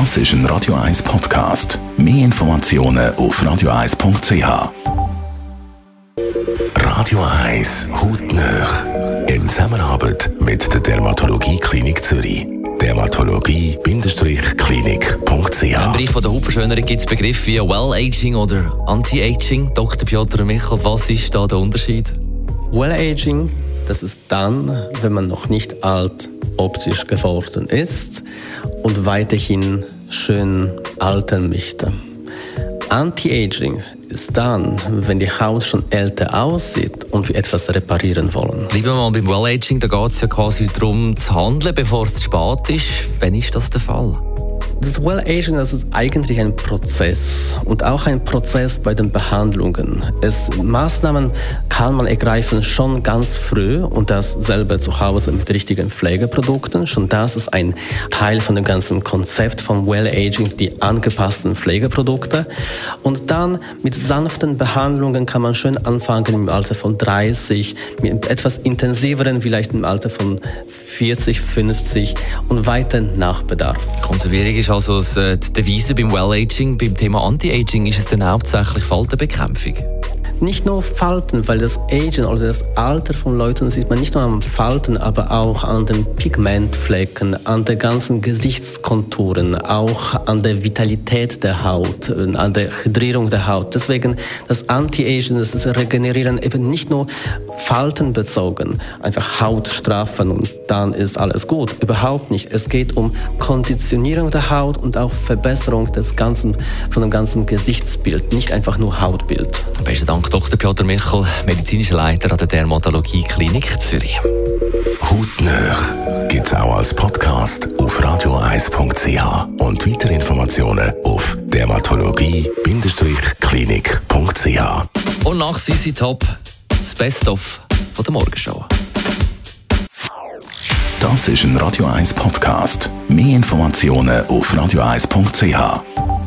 Das ist ein Radio 1 Podcast. Mehr Informationen auf radio1.ch. Radio 1 Hautnöch. In Zusammenarbeit mit der Dermatologie Klinik Zürich. Dermatologie-klinik.ch Im Bereich von der Hautverschönerung gibt es Begriffe wie Well-Aging oder Anti-Aging. Dr. Piotr Michel, was ist da der Unterschied? Well-Aging, das ist dann, wenn man noch nicht alt optisch geworden ist und weiterhin schön altern möchte. Anti-Aging ist dann, wenn die Haut schon älter aussieht und wir etwas reparieren wollen. Wir mal beim Well-Aging, da geht es ja quasi darum zu handeln, bevor es zu spät ist. Wann ist das der Fall? Das Well-Aging ist eigentlich ein Prozess und auch ein Prozess bei den Behandlungen. Es, Maßnahmen kann man ergreifen schon ganz früh und das selber zu Hause mit richtigen Pflegeprodukten. Schon das ist ein Teil von dem ganzen Konzept von Well-Aging, die angepassten Pflegeprodukte. Und dann mit sanften Behandlungen kann man schön anfangen im Alter von 30, mit etwas intensiveren vielleicht im Alter von 40, 50 und weiter nach Bedarf. Konservierung ist also äh, die Devise beim Well-Aging. Beim Thema Anti-Aging ist es dann hauptsächlich Faltenbekämpfung nicht nur Falten, weil das Agen oder das Alter von Leuten sieht man nicht nur am Falten, aber auch an den Pigmentflecken, an der ganzen Gesichtskonturen, auch an der Vitalität der Haut, an der Hydrierung der Haut. Deswegen das Anti-Aging, das ist Regenerieren eben nicht nur Falten bezogen, einfach Haut straffen und dann ist alles gut. Überhaupt nicht. Es geht um Konditionierung der Haut und auch Verbesserung des ganzen, von dem ganzen Gesichtsbild, nicht einfach nur Hautbild. Besten Dank, Dr. Piotr Michel, medizinischer Leiter an der Dermatologie Klinik Zürich. Hautnöch gibt es auch als Podcast auf radioeis.ch und weitere Informationen auf dermatologie-klinik.ch. Und nach Sisi Top das Best-of der Morgenshow. Das ist ein Radio 1 Podcast. Mehr Informationen auf radioeis.ch.